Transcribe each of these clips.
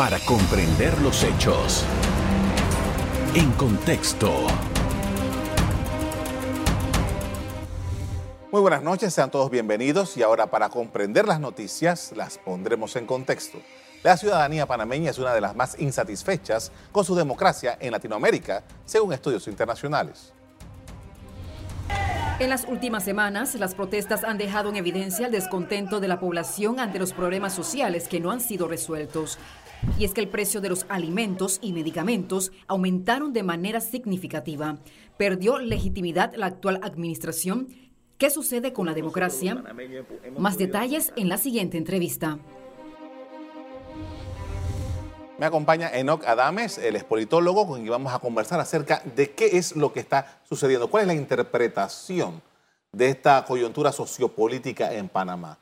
para comprender los hechos. En contexto. Muy buenas noches, sean todos bienvenidos y ahora para comprender las noticias las pondremos en contexto. La ciudadanía panameña es una de las más insatisfechas con su democracia en Latinoamérica, según estudios internacionales. En las últimas semanas, las protestas han dejado en evidencia el descontento de la población ante los problemas sociales que no han sido resueltos. Y es que el precio de los alimentos y medicamentos aumentaron de manera significativa. Perdió legitimidad la actual administración. ¿Qué sucede con la democracia? Más detalles en la siguiente entrevista. Me acompaña Enoch Adames, el es politólogo, con quien vamos a conversar acerca de qué es lo que está sucediendo, cuál es la interpretación de esta coyuntura sociopolítica en Panamá.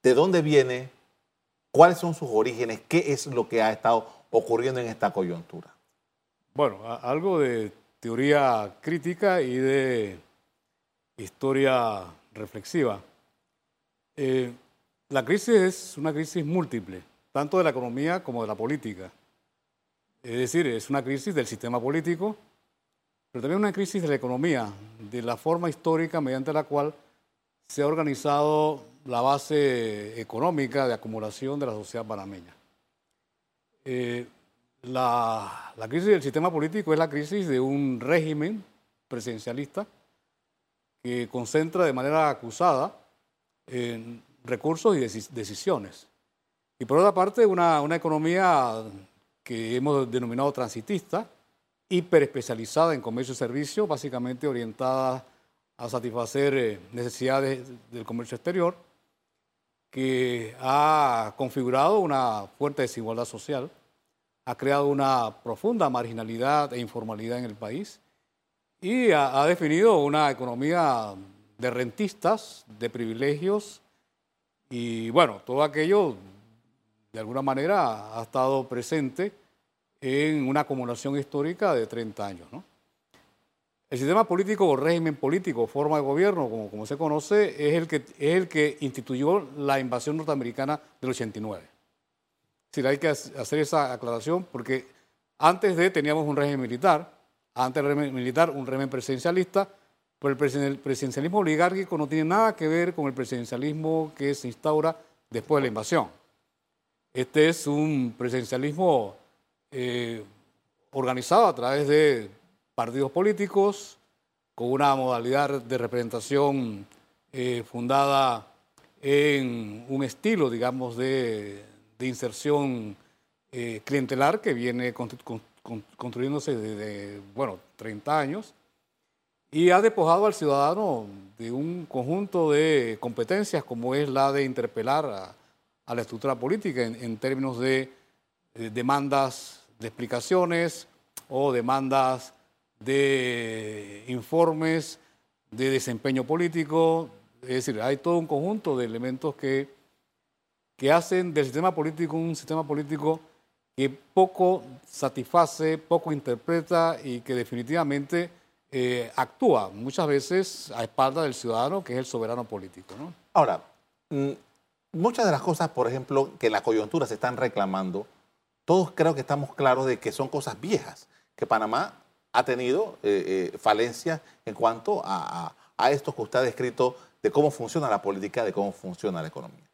¿De dónde viene? ¿Cuáles son sus orígenes? ¿Qué es lo que ha estado ocurriendo en esta coyuntura? Bueno, algo de teoría crítica y de historia reflexiva. Eh, la crisis es una crisis múltiple tanto de la economía como de la política. Es decir, es una crisis del sistema político, pero también una crisis de la economía, de la forma histórica mediante la cual se ha organizado la base económica de acumulación de la sociedad panameña. Eh, la, la, crisis del sistema político es la crisis de un régimen presidencialista que concentra de manera acusada en recursos y decisiones. Y por otra parte, una, una economía que hemos denominado transitista, hiperespecializada en comercio y servicio, básicamente orientada a satisfacer eh, necesidades del comercio exterior, que ha configurado una fuerte desigualdad social, ha creado una profunda marginalidad e informalidad en el país y ha, definido una economía de rentistas, de privilegios y bueno, todo aquello de alguna manera ha estado presente en una acumulación histórica de 30 años. El sistema político o régimen político, forma de gobierno, como, se conoce, es el, que, es el que instituyó la invasión norteamericana del 89. Es hay que hacer esa aclaración porque antes de teníamos un régimen militar, antes del régimen militar un régimen presidencialista, pero el presidencialismo oligárquico no tiene nada que ver con el presidencialismo que se instaura después de la invasión. Este es un presidencialismo eh, organizado a través de partidos políticos, con una modalidad de representación eh, fundada en un estilo, digamos, de, inserción eh, clientelar que viene construyéndose desde, bueno, 30 años y ha despojado al ciudadano de un conjunto de competencias como es la de interpelar a, la estructura política en, términos de demandas de explicaciones o demandas de informes de desempeño político. Es decir, hay todo un conjunto de elementos que, que hacen del sistema político un sistema político que poco satisface, poco interpreta y que definitivamente eh, actúa muchas veces a espalda del ciudadano, que es el soberano político. ¿no? Ahora, mm, muchas de las cosas, por ejemplo, que en la coyuntura se están reclamando, todos creo que estamos claros de que son cosas viejas, que Panamá ha tenido eh, eh, falencias en cuanto a, esto que usted ha descrito de cómo funciona la política, de cómo funciona la economía.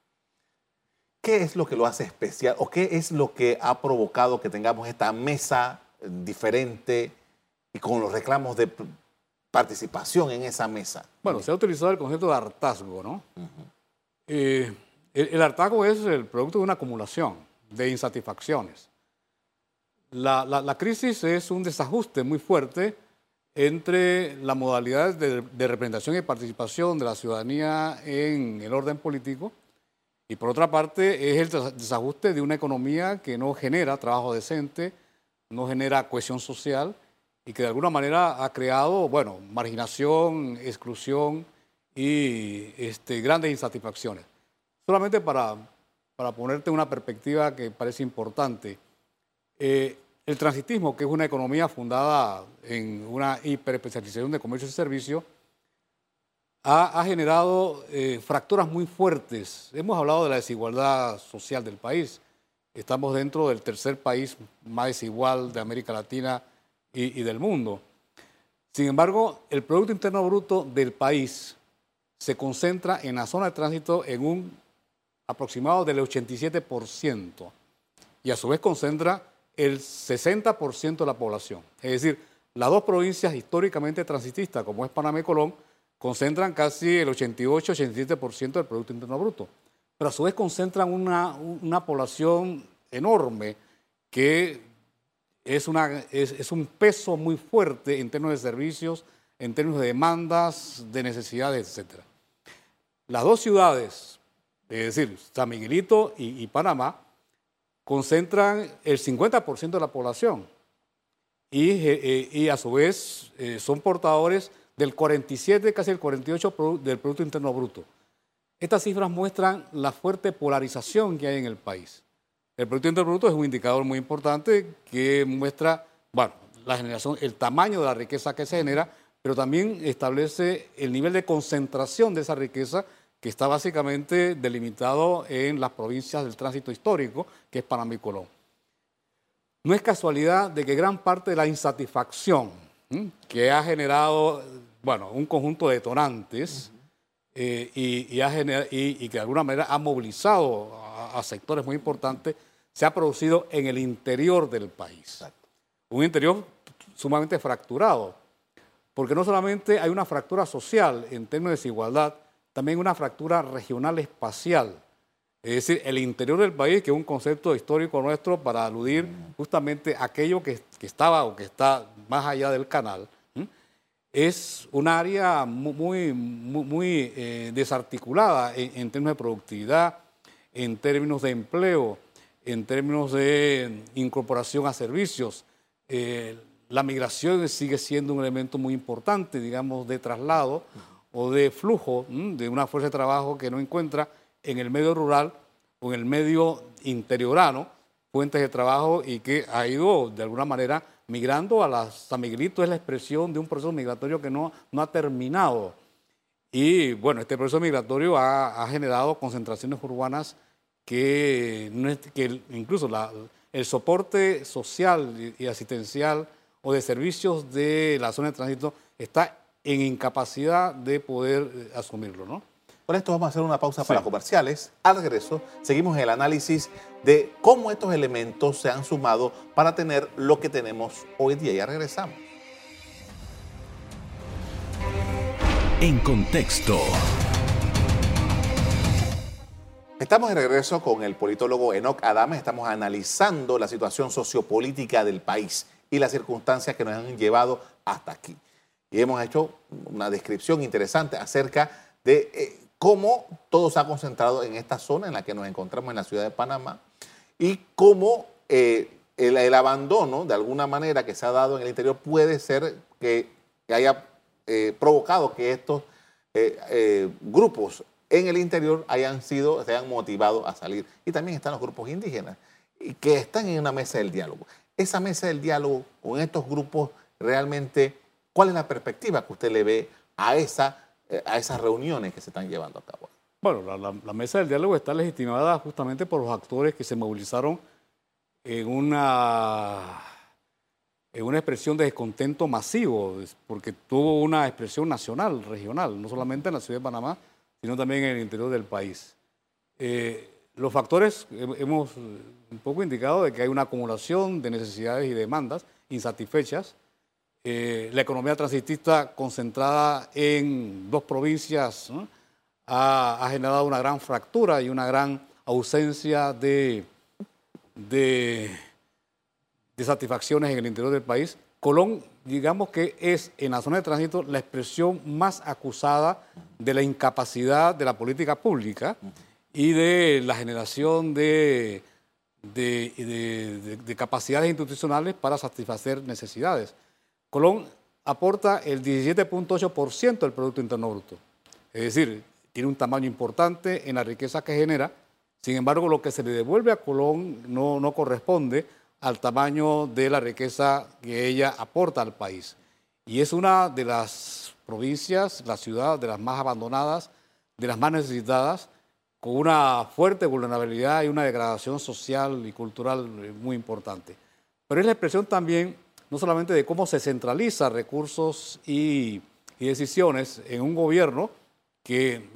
¿Qué es lo que lo hace especial o qué es lo que ha provocado que tengamos esta mesa diferente y con los reclamos de participación en esa mesa? Bueno, se ha utilizado el concepto de hartazgo, ¿no? El, hartazgo es el producto de una acumulación de insatisfacciones. La, crisis es un desajuste muy fuerte entre la modalidad de, representación y participación de la ciudadanía en el orden político y por otra parte es el desajuste de una economía que no genera trabajo decente, no genera cohesión social y que de alguna manera ha creado, bueno, marginación, exclusión y este, grandes insatisfacciones. Solamente para, para ponerte una perspectiva que parece importante, eh, el transitismo, que es una economía fundada en una hiperespecialización de comercio y servicio, ha, generado eh, fracturas muy fuertes. Hemos hablado de la desigualdad social del país, estamos dentro del tercer país más desigual de América Latina y, y del mundo. Sin embargo, el Producto Interno Bruto del país se concentra en la zona de tránsito en un aproximado del 87% y a su vez concentra el 60% de la población. Es decir, las dos provincias históricamente transitistas, como es Panamá y Colón, concentran casi el 88-87% del Producto Interno Bruto, pero a su vez concentran una, una población enorme que es, una, es, un peso muy fuerte en términos de servicios, en términos de demandas, de necesidades, etc. Las dos ciudades, es decir, San Miguelito y Panamá, concentran el 50% de la población y, eh, y, a su vez eh, son portadores del 47, casi el 48 del Producto Interno Bruto. Estas cifras muestran la fuerte polarización que hay en el país. El Producto Interno Bruto es un indicador muy importante que muestra, bueno, la generación, el tamaño de la riqueza que se genera, pero también establece el nivel de concentración de esa riqueza que está básicamente delimitado en las provincias del tránsito histórico, que es Panamá y Colón. No es casualidad de que gran parte de la insatisfacción que ha generado bueno, un conjunto de detonantes eh, y, y, que de alguna manera ha movilizado a, sectores muy importantes, se ha producido en el interior del país. Un interior sumamente fracturado, porque no solamente hay una fractura social en términos de desigualdad, también una fractura regional espacial. Es decir, el interior del país, que es un concepto histórico nuestro para aludir justamente a aquello que, estaba o que está más allá del canal, es un área muy, muy, eh, desarticulada en, términos de productividad, en términos de empleo, en términos de incorporación a servicios. Eh, la migración sigue siendo un elemento muy importante, digamos, de traslado o de flujo de una fuerza de trabajo que no encuentra en el medio rural o en el medio interiorano fuentes de trabajo y que ha ido de alguna manera migrando a la San Miguelito es la expresión de un proceso migratorio que no, no ha terminado. Y bueno, este proceso migratorio ha, generado concentraciones urbanas que, que incluso el soporte social y asistencial o de servicios de la zona de tránsito está en incapacidad de poder eh, asumirlo, ¿no? Por esto vamos a hacer una pausa para comerciales. Al regreso, seguimos el análisis de cómo estos elementos se han sumado para tener lo que tenemos hoy día. Ya regresamos. En contexto. Estamos de regreso con el politólogo Enoch Adames. Estamos analizando la situación sociopolítica del país y las circunstancias que nos han llevado hasta aquí. Y hemos hecho una descripción interesante acerca de eh, cómo todo se ha concentrado en esta zona en la que nos encontramos en la ciudad de Panamá y cómo eh, el, abandono, de alguna manera, que se ha dado en el interior puede ser que, haya eh, provocado que estos grupos en el interior hayan sido, se hayan motivado a salir. Y también están los grupos indígenas y que están en una mesa del diálogo. Esa mesa del diálogo con estos grupos, realmente, ¿cuál es la perspectiva que usted le ve a esa eh, a esas reuniones que se están llevando a cabo? Bueno, la, mesa del diálogo está legitimada justamente por los actores que se movilizaron en una, en una expresión de descontento masivo, porque tuvo una expresión nacional, regional, no solamente en la ciudad de Panamá, sino también en el interior del país. Eh, los factores hemos un poco indicado de que hay una acumulación de necesidades y demandas insatisfechas eh, la economía transitista concentrada en dos provincias ha, generado una gran fractura y una gran ausencia de, satisfacciones en el interior del país. Colón, digamos que es en la zona de tránsito la expresión más acusada de la incapacidad de la política pública y de la generación de capacidades institucionales para satisfacer necesidades. Colón aporta el 17.8% del Producto Interno Bruto. Es decir, tiene un tamaño importante en la riqueza que genera. Sin embargo, lo que se le devuelve a Colón no, no corresponde al tamaño de la riqueza que ella aporta al país. Y es una de las provincias, la ciudad de las más abandonadas, de las más necesitadas, con una fuerte vulnerabilidad y una degradación social y cultural muy importante. Pero es la expresión también no solamente de cómo se centraliza recursos y, decisiones en un gobierno que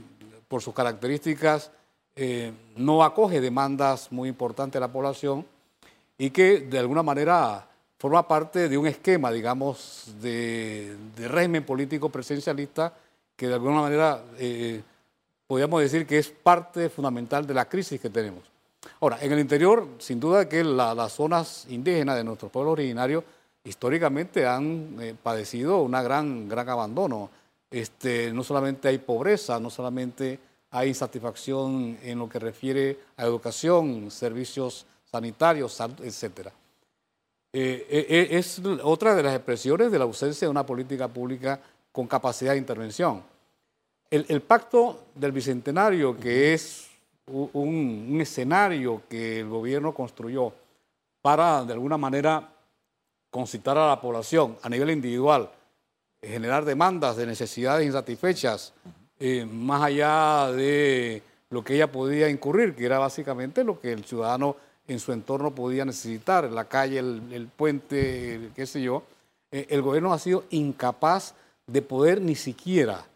por sus características eh, no acoge demandas muy importantes de la población y que de alguna manera forma parte de un esquema, digamos, de, régimen político presidencialista que de alguna manera eh, podríamos decir que es parte fundamental de la crisis que tenemos. Ahora, en el interior, sin duda que las zonas indígenas de nuestro pueblo originario históricamente han eh, padecido un gran, gran abandono. Este, no solamente hay pobreza, no solamente hay insatisfacción en lo que refiere a educación, servicios sanitarios. Eh, eh, eh, es otra de las expresiones de la ausencia de una política pública con capacidad de intervención. El, pacto del Bicentenario, que es un, escenario que el gobierno construyó para, de alguna manera, concitar a la población a nivel individual, generar demandas de necesidades insatisfechas, más allá de lo que ella podía incurrir, que era básicamente lo que el ciudadano en su entorno podía necesitar, la calle, el, puente, qué sé yo, eh, el gobierno ha sido incapaz de poder ni siquiera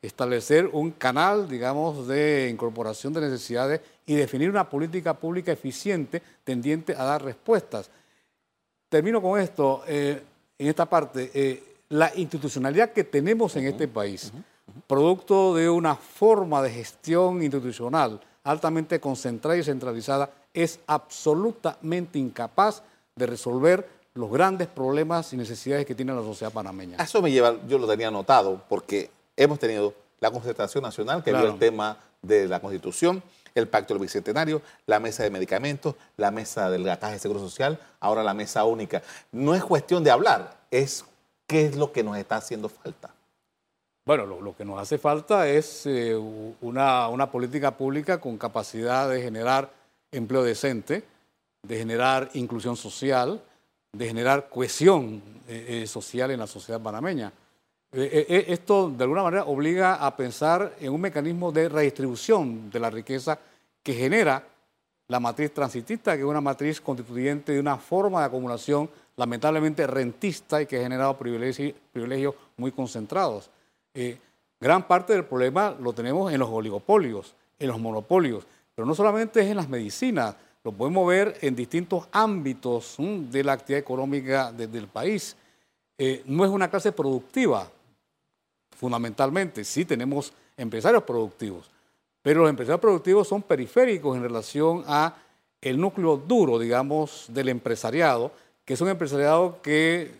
establecer un canal, digamos, de incorporación de necesidades y definir una política pública eficiente tendiente a dar respuestas. Termino con esto, eh, en esta parte. Eh, la institucionalidad que tenemos en este país, producto de una forma de gestión institucional altamente concentrada y centralizada, es absolutamente incapaz de resolver los grandes problemas y necesidades que tiene la sociedad panameña. eso me lleva, yo lo tenía notado, porque hemos tenido la concertación nacional que vio el tema de la Constitución, el Pacto del Bicentenario, la mesa de medicamentos, la mesa del Caja de Seguro Social, ahora la mesa única. No es cuestión de hablar, es qué es lo que nos está haciendo falta. Bueno, lo, que nos hace falta es eh, una, una política pública con capacidad de generar empleo decente, de generar inclusión social, de generar cohesión eh, eh, social en la sociedad panameña. Eh, esto de alguna manera obliga a pensar en un mecanismo de redistribución de la riqueza que genera la matriz transitista, que es una matriz constituyente de una forma de acumulación lamentablemente rentista y que ha generado privilegios, privilegios muy concentrados. gran parte del problema lo tenemos en los oligopolios, en los monopolios. Pero no solamente es en las medicinas, lo podemos ver en distintos ámbitos de la actividad económica del país. Eh, no es una clase productiva, fundamentalmente. Sí tenemos empresarios productivos, pero los empresarios productivos son periféricos en relación a el núcleo duro, digamos, del empresariado, que es un empresariado que,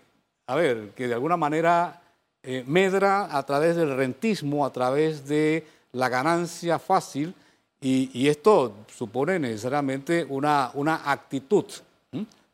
a ver, que de alguna manera eh, medra a través del rentismo, a través de la ganancia fácil, y, esto supone necesariamente una, una actitud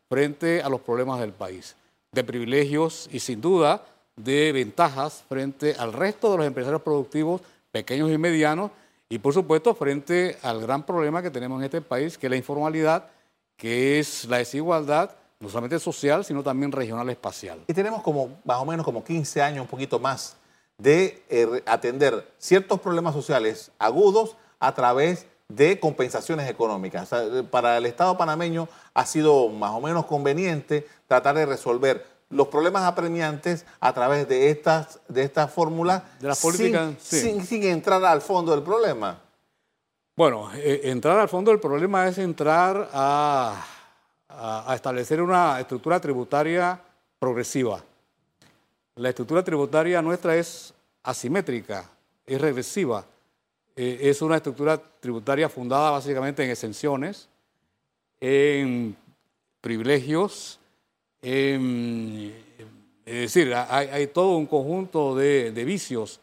frente a los problemas del país, de privilegios y sin duda de ventajas frente al resto de los empresarios productivos pequeños y medianos y por supuesto frente al gran problema que tenemos en este país, que es la informalidad, que es la desigualdad, no solamente social, sino también regional espacial. Y tenemos como más o menos como 15 años, un poquito más, de eh, atender ciertos problemas sociales agudos a través de compensaciones económicas. para el Estado panameño ha sido más o menos conveniente tratar de resolver los problemas apremiantes a través de estas, de estas fórmulas de sin, sin, entrar al fondo del problema. Bueno, eh, entrar al fondo del problema es entrar a, a establecer una estructura tributaria progresiva. La estructura tributaria nuestra es asimétrica, es regresiva. Eh, es una estructura tributaria fundada básicamente en exenciones, en privilegios, es decir, hay, todo un conjunto de, vicios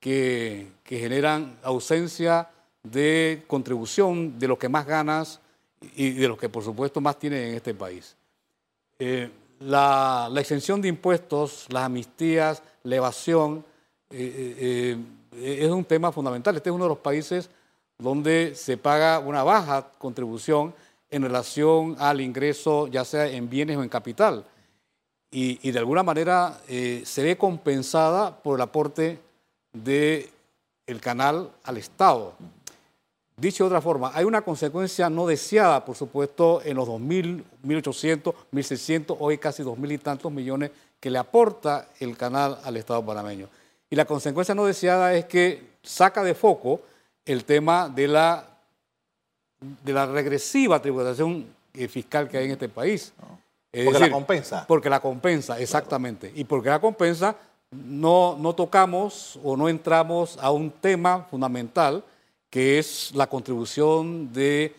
que, generan ausencia de contribución de los que más ganas y de los que por supuesto más tienen en este país. Eh, la, exención de impuestos, las amnistías, la evasión, eh, es un tema fundamental. Este es uno de los países donde se paga una baja contribución en relación al ingreso, ya sea en bienes o en capital. Y, de alguna manera eh, se ve compensada por el aporte del el canal al Estado. Dicho de otra forma, hay una consecuencia no deseada, por supuesto, en los 2.000, 1.800, 1.600, hoy casi 2.000 y tantos millones que le aporta el canal al Estado panameño. Y la consecuencia no deseada es que saca de foco el tema de la, de la regresiva tributación eh, fiscal que hay en este país. porque la compensa. Porque la compensa, exactamente. Y porque la compensa, no, no tocamos o no entramos a un tema fundamental que es la contribución de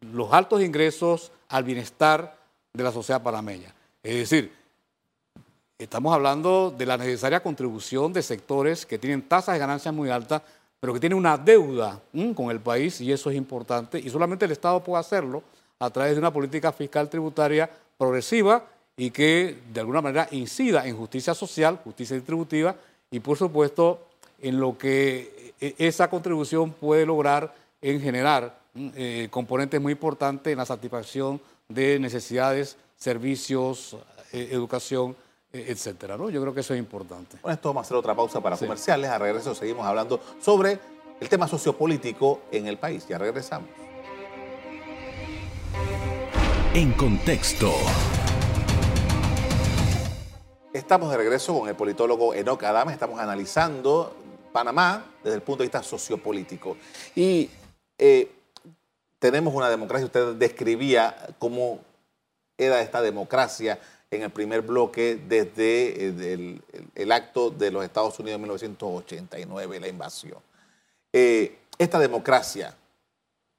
los altos ingresos al bienestar de la sociedad panameña. Es decir, estamos hablando de la necesaria contribución de sectores que tienen tasas de ganancias muy altas, pero que tienen una deuda con el país y eso es importante y solamente el Estado puede hacerlo a través de una política fiscal tributaria progresiva y que de alguna manera incida en justicia social, justicia distributiva y por supuesto en lo que e, esa contribución puede lograr en generar eh, componentes muy importantes en la satisfacción de necesidades, servicios, eh, educación, etcétera. ¿no? Yo creo que eso es importante. Con esto vamos a hacer otra pausa para comerciales. A regreso seguimos hablando sobre el tema sociopolítico en el país. Ya regresamos. En contexto. Estamos de regreso con el politólogo Enoch Adame. Estamos analizando Panamá desde el punto de vista sociopolítico. Y eh, tenemos una democracia, usted describía cómo era esta democracia en el primer bloque desde eh, el, acto de los Estados Unidos en 1989, la invasión. Eh, esta democracia,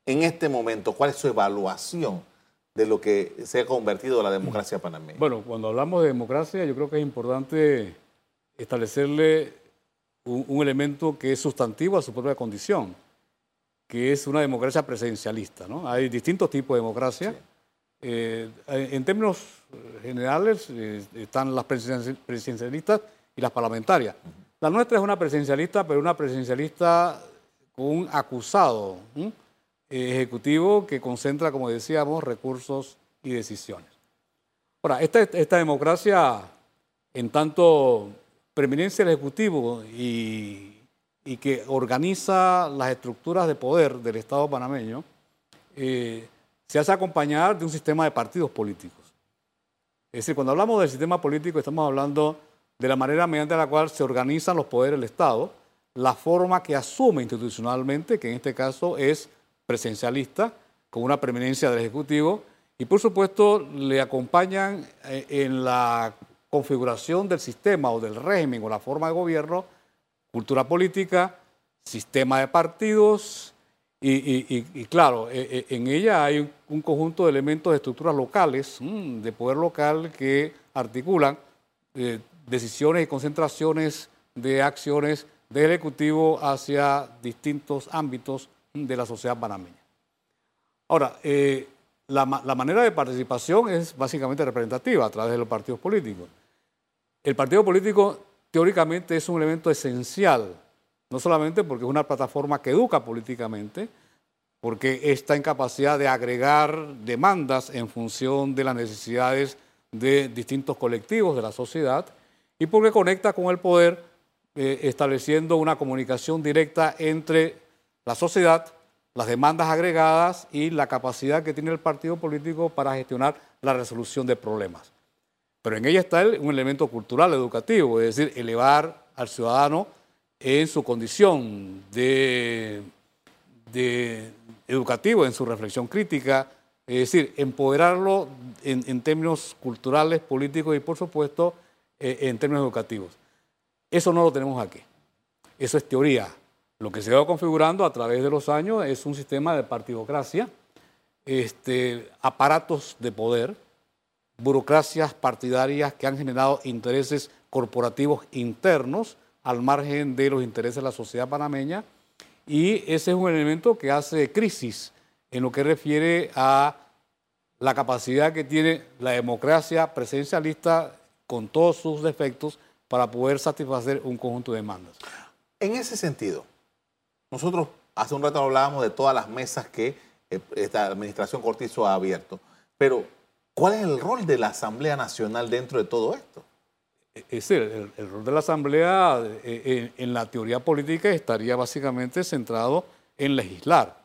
en este momento, ¿cuál es su evaluación de lo que se ha convertido la democracia panameña? Bueno, cuando hablamos de democracia, yo creo que es importante establecerle un, elemento que es sustantivo a su propia condición, que es una democracia presidencialista. ¿no? Hay distintos tipos de democracia. Eh, en términos generales eh, están las presidencialistas y las parlamentarias. La nuestra es una presidencialista, pero una presidencialista con un acusado ejecutivo que concentra, como decíamos, recursos y decisiones. Ahora, esta, esta democracia, en tanto preeminencia del Ejecutivo y, que organiza las estructuras de poder del Estado panameño, eh, se hace acompañar de un sistema de partidos políticos. Es decir, cuando hablamos del sistema político estamos hablando de la manera mediante la cual se organizan los poderes del Estado, la forma que asume institucionalmente, que en este caso es presencialista, con una preeminencia del Ejecutivo, y por supuesto le acompañan eh, en la configuración del sistema o del régimen o la forma de gobierno, cultura política, sistema de partidos y, claro, e, e, en ella hay un, conjunto de elementos de estructuras locales, mm, de poder local que articulan eh, decisiones y concentraciones de acciones del Ejecutivo hacia distintos ámbitos de la sociedad panameña. Ahora, eh, la, manera de participación es básicamente representativa a través de los partidos políticos. El partido político teóricamente es un elemento esencial, no solamente porque es una plataforma que educa políticamente, porque está en capacidad de agregar demandas en función de las necesidades de distintos colectivos de la sociedad y porque conecta con el poder eh, estableciendo una comunicación directa entre la sociedad las demandas agregadas y la capacidad que tiene el partido político para gestionar la resolución de problemas. Pero en ella está un elemento cultural, educativo, es decir, elevar al ciudadano en su condición de, educativo, en su reflexión crítica, es decir, empoderarlo en, términos culturales, políticos y, por supuesto, eh, en términos educativos. Eso no lo tenemos aquí. Eso es teoría. Lo que se va configurando a través de los años es un sistema de partidocracia, este, aparatos de poder, burocracias partidarias que han generado intereses corporativos internos al margen de los intereses de la sociedad panameña y ese es un elemento que hace crisis en lo que refiere a la capacidad que tiene la democracia presidencialista con todos sus defectos para poder satisfacer un conjunto de demandas. En ese sentido, nosotros hace un rato hablábamos de todas las mesas que eh, esta administración Cortizo ha abierto, pero ¿cuál es el rol de la Asamblea Nacional dentro de todo esto? Es decir, el, rol de la Asamblea eh, en, la teoría política estaría básicamente centrado en legislar.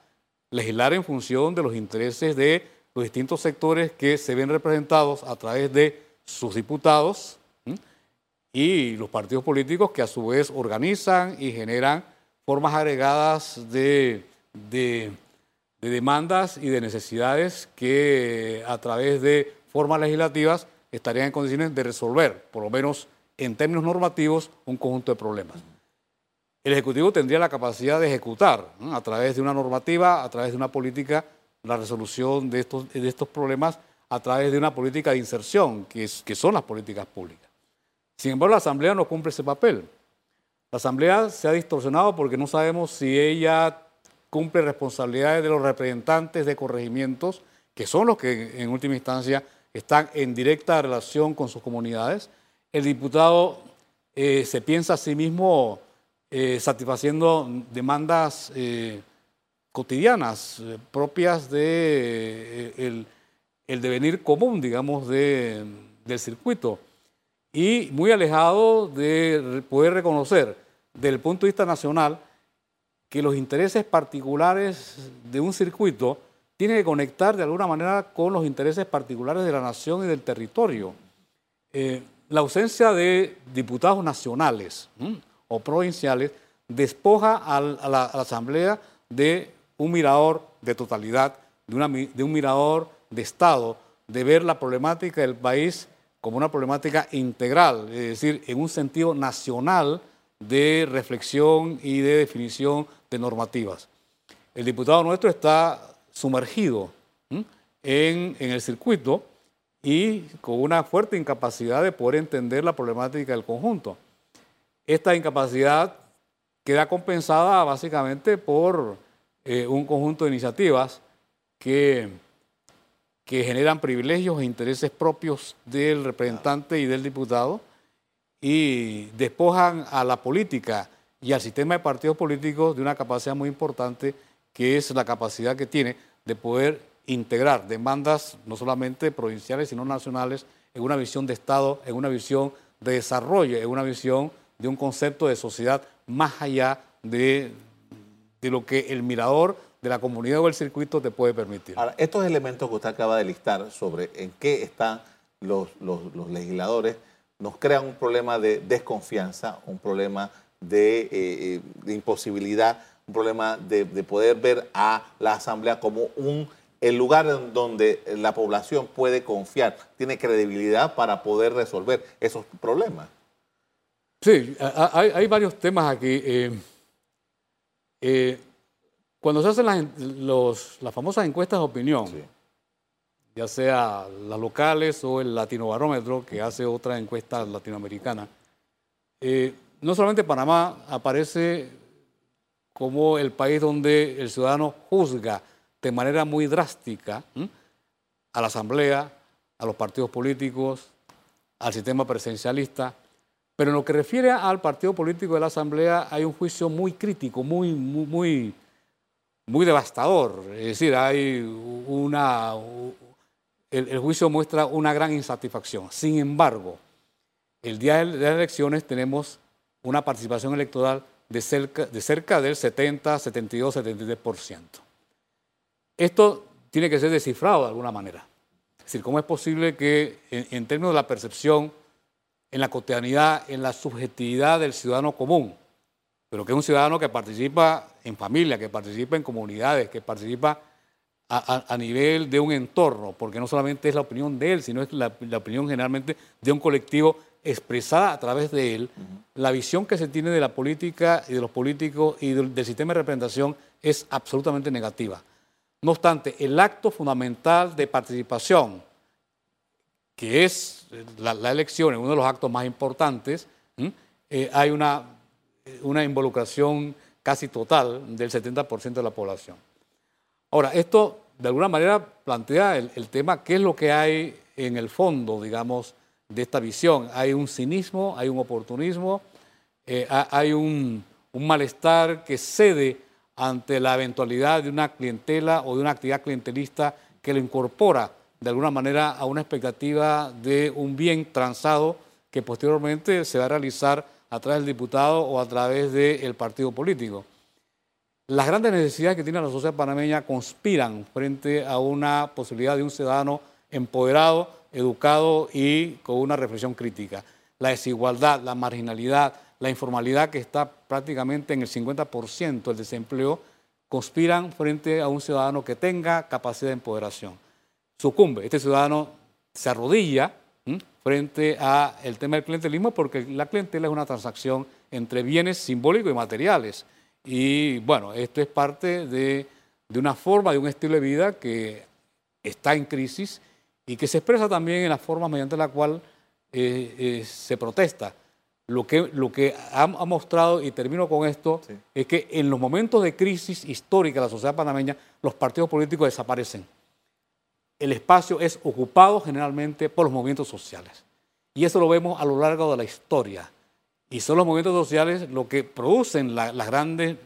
legislar en función de los intereses de los distintos sectores que se ven representados a través de sus diputados y los partidos políticos que a su vez organizan y generan formas agregadas de, demandas y de necesidades que a través de formas legislativas estarían en condiciones de resolver, por lo menos en términos normativos, un conjunto de problemas. El Ejecutivo tendría la capacidad de ejecutar a través de una normativa, a través de una política, la resolución de estos, de estos problemas a través de una política de inserción, que, es, que son las políticas públicas. Sin embargo, la Asamblea no cumple ese papel. La Asamblea se ha distorsionado porque no sabemos si ella cumple responsabilidades de los representantes de corregimientos, que son los que en última instancia están en directa relación con sus comunidades. El diputado eh, se piensa a sí mismo eh, satisfaciendo demandas eh, cotidianas propias de devenir común, digamos, del circuito y muy alejado de poder reconocer desde el punto de vista nacional que los intereses particulares de un circuito tienen que conectar de alguna manera con los intereses particulares de la nación y del territorio. Eh, la ausencia de diputados nacionales o provinciales despoja a la, Asamblea de un mirador de totalidad, de, de un mirador de Estado, de ver la problemática del país como una problemática integral, es decir, en un sentido nacional de reflexión y de definición de normativas. El diputado nuestro está sumergido en, el circuito y con una fuerte incapacidad de poder entender la problemática del conjunto. Esta incapacidad queda compensada básicamente por eh, un conjunto de iniciativas que que generan privilegios e intereses propios del representante y del diputado y despojan a la política y al sistema de partidos políticos de una capacidad muy importante que es la capacidad que tiene de poder integrar demandas no solamente provinciales sino nacionales en una visión de Estado, en una visión de desarrollo, en una visión de un concepto de sociedad más allá de, de lo que el mirador de la comunidad o el circuito te puede permitir. Ahora, estos elementos que usted acaba de listar sobre en qué están los, legisladores nos crean un problema de desconfianza, un problema de, eh, eh, imposibilidad, un problema de, poder ver a la Asamblea como un el lugar en donde la población puede confiar, tiene credibilidad para poder resolver esos problemas. Sí, hay, varios temas aquí. Eh, cuando se hacen las, las famosas encuestas de opinión, ya sea las locales o el Latinobarómetro, que hace otra encuesta latinoamericana, eh, no solamente Panamá aparece como el país donde el ciudadano juzga de manera muy drástica a la Asamblea, a los partidos políticos, al sistema presidencialista, pero en lo que refiere al partido político de la Asamblea hay un juicio muy crítico, muy, muy, muy devastador. Es decir, hay una. El, juicio muestra una gran insatisfacción. Sin embargo, el día de las elecciones tenemos una participación electoral de cerca, de cerca del 70, 72, 73%. Esto tiene que ser descifrado de alguna manera. Es decir, ¿cómo es posible que en, términos de la percepción, en la cotidianidad, en la subjetividad del ciudadano común, pero que es un ciudadano que participa en familia, que participa en comunidades, que participa a, nivel de un entorno, porque no solamente es la opinión de él, sino es la, opinión generalmente de un colectivo expresada a través de él. La visión que se tiene de la política y de los políticos y del, sistema de representación es absolutamente negativa. No obstante, el acto fundamental de participación, que es la, elección, es uno de los actos más importantes, eh, hay una una involucración casi total del 70% de la población. Ahora, esto de alguna manera plantea el, tema, ¿qué es lo que hay en el fondo, digamos, de esta visión? Hay un cinismo, hay un oportunismo, eh, hay un, un malestar que cede ante la eventualidad de una clientela o de una actividad clientelista que lo incorpora de alguna manera a una expectativa de un bien transado que posteriormente se va a realizar a través del diputado o a través del partido político. las grandes necesidades que tiene la sociedad panameña conspiran frente a una posibilidad de un ciudadano empoderado, educado y con una reflexión crítica. La desigualdad, la marginalidad, la informalidad que está prácticamente en el 50% del desempleo, conspiran frente a un ciudadano que tenga capacidad de empoderación. Sucumbe, este ciudadano se arrodilla frente a el tema del clientelismo porque la clientela es una transacción entre bienes simbólicos y materiales. Y bueno, esto es parte de, una forma, de un estilo de vida que está en crisis y que se expresa también en las formas mediante la cual eh, eh, se protesta. Lo que, lo que ha, mostrado, y termino con esto, es que en los momentos de crisis histórica de la sociedad panameña, los partidos políticos desaparecen. El espacio es ocupado generalmente por los movimientos sociales. Y eso lo vemos a lo largo de la historia. Y son los movimientos sociales lo que producen las grandes,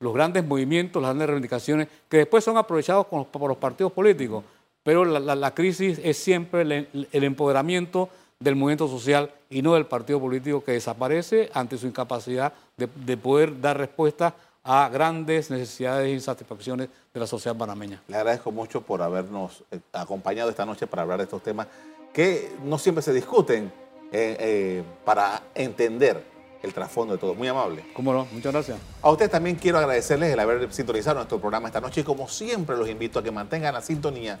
los grandes movimientos, las grandes reivindicaciones, que después son aprovechados por los partidos políticos. Pero la, crisis es siempre el empoderamiento del movimiento social y no del partido político que desaparece ante su incapacidad de, poder dar respuesta a grandes necesidades e insatisfacciones de la sociedad panameña. Le agradezco mucho por habernos eh, acompañado esta noche para hablar de estos temas que no siempre se discuten eh, eh, para entender el trasfondo de todo. Muy amable. Cómo no, muchas gracias. A ustedes también quiero agradecerles el haber sintonizado nuestro programa esta noche y como siempre los invito a que mantengan la sintonía